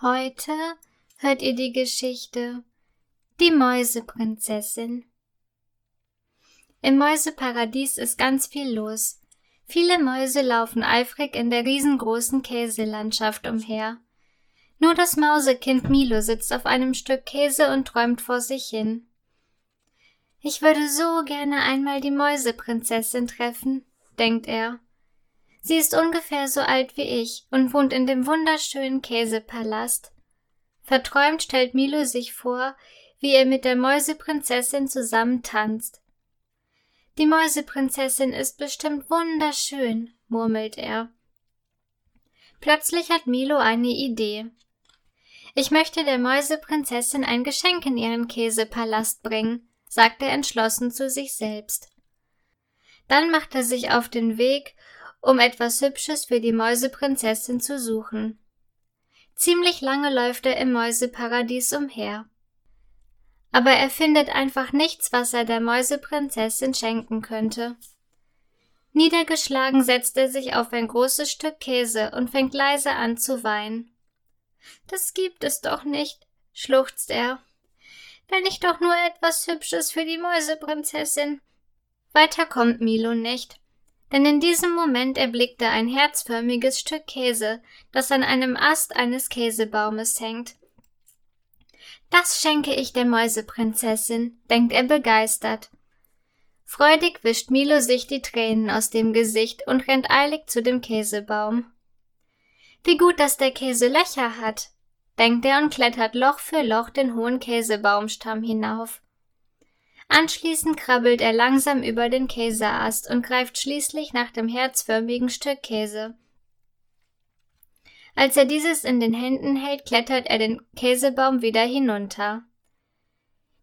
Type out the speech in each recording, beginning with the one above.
Heute hört ihr die Geschichte Die Mäuseprinzessin. Im Mäuseparadies ist ganz viel los. Viele Mäuse laufen eifrig in der riesengroßen Käselandschaft umher. Nur das Mausekind Milo sitzt auf einem Stück Käse und träumt vor sich hin. Ich würde so gerne einmal die Mäuseprinzessin treffen, denkt er. Sie ist ungefähr so alt wie ich und wohnt in dem wunderschönen Käsepalast. Verträumt stellt Milo sich vor, wie er mit der Mäuseprinzessin zusammen tanzt. Die Mäuseprinzessin ist bestimmt wunderschön, murmelt er. Plötzlich hat Milo eine Idee. Ich möchte der Mäuseprinzessin ein Geschenk in ihren Käsepalast bringen, sagt er entschlossen zu sich selbst. Dann macht er sich auf den Weg um etwas Hübsches für die Mäuseprinzessin zu suchen. Ziemlich lange läuft er im Mäuseparadies umher. Aber er findet einfach nichts, was er der Mäuseprinzessin schenken könnte. Niedergeschlagen setzt er sich auf ein großes Stück Käse und fängt leise an zu weinen. Das gibt es doch nicht, schluchzt er. Wenn ich doch nur etwas Hübsches für die Mäuseprinzessin. Weiter kommt Milo nicht denn in diesem Moment erblickte er ein herzförmiges Stück Käse, das an einem Ast eines Käsebaumes hängt. Das schenke ich der Mäuseprinzessin, denkt er begeistert. Freudig wischt Milo sich die Tränen aus dem Gesicht und rennt eilig zu dem Käsebaum. Wie gut, dass der Käse Löcher hat, denkt er und klettert Loch für Loch den hohen Käsebaumstamm hinauf. Anschließend krabbelt er langsam über den Käseast und greift schließlich nach dem herzförmigen Stück Käse. Als er dieses in den Händen hält, klettert er den Käsebaum wieder hinunter.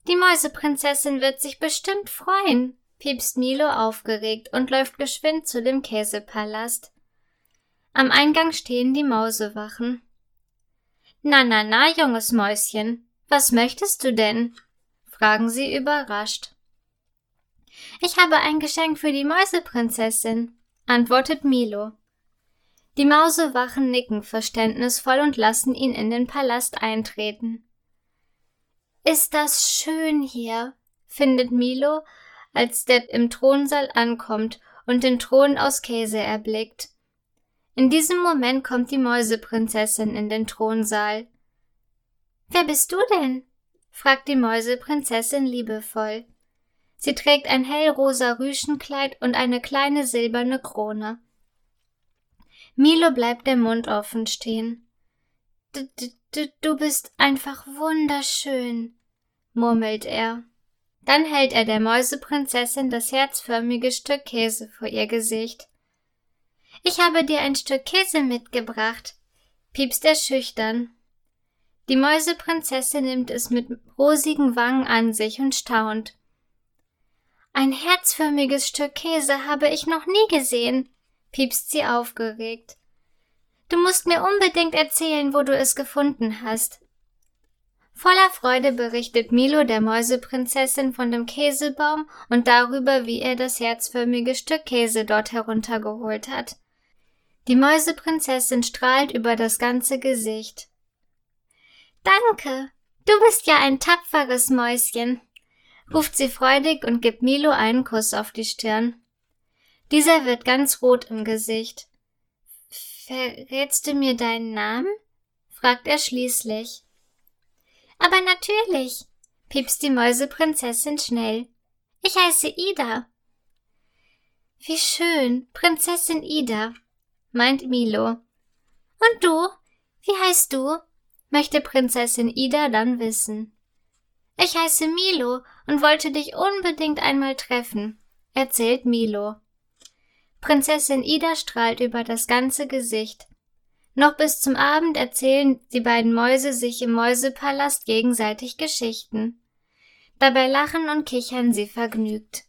Die Mäuseprinzessin wird sich bestimmt freuen, piepst Milo aufgeregt und läuft geschwind zu dem Käsepalast. Am Eingang stehen die Mausewachen. Na, na, na, junges Mäuschen, was möchtest du denn? Fragen sie überrascht. Ich habe ein Geschenk für die Mäuseprinzessin, antwortet Milo. Die Mausewachen nicken verständnisvoll und lassen ihn in den Palast eintreten. Ist das schön hier, findet Milo, als der im Thronsaal ankommt und den Thron aus Käse erblickt. In diesem Moment kommt die Mäuseprinzessin in den Thronsaal. Wer bist du denn? Fragt die Mäuseprinzessin liebevoll. Sie trägt ein hellrosa Rüschenkleid und eine kleine silberne Krone. Milo bleibt der Mund offen stehen. D -d du bist einfach wunderschön, murmelt er. Dann hält er der Mäuseprinzessin das herzförmige Stück Käse vor ihr Gesicht. Ich habe dir ein Stück Käse mitgebracht, piepst er schüchtern. Die Mäuseprinzessin nimmt es mit rosigen Wangen an sich und staunt. Ein herzförmiges Stück Käse habe ich noch nie gesehen, piepst sie aufgeregt. Du musst mir unbedingt erzählen, wo du es gefunden hast. Voller Freude berichtet Milo der Mäuseprinzessin von dem Käsebaum und darüber, wie er das herzförmige Stück Käse dort heruntergeholt hat. Die Mäuseprinzessin strahlt über das ganze Gesicht. Danke, du bist ja ein tapferes Mäuschen, ruft sie freudig und gibt Milo einen Kuss auf die Stirn. Dieser wird ganz rot im Gesicht. Verrätst du mir deinen Namen? fragt er schließlich. Aber natürlich, piepst die Mäuseprinzessin schnell. Ich heiße Ida. Wie schön, Prinzessin Ida, meint Milo. Und du? Wie heißt du? Möchte Prinzessin Ida dann wissen. Ich heiße Milo und wollte dich unbedingt einmal treffen, erzählt Milo. Prinzessin Ida strahlt über das ganze Gesicht. Noch bis zum Abend erzählen die beiden Mäuse sich im Mäusepalast gegenseitig Geschichten. Dabei lachen und kichern sie vergnügt.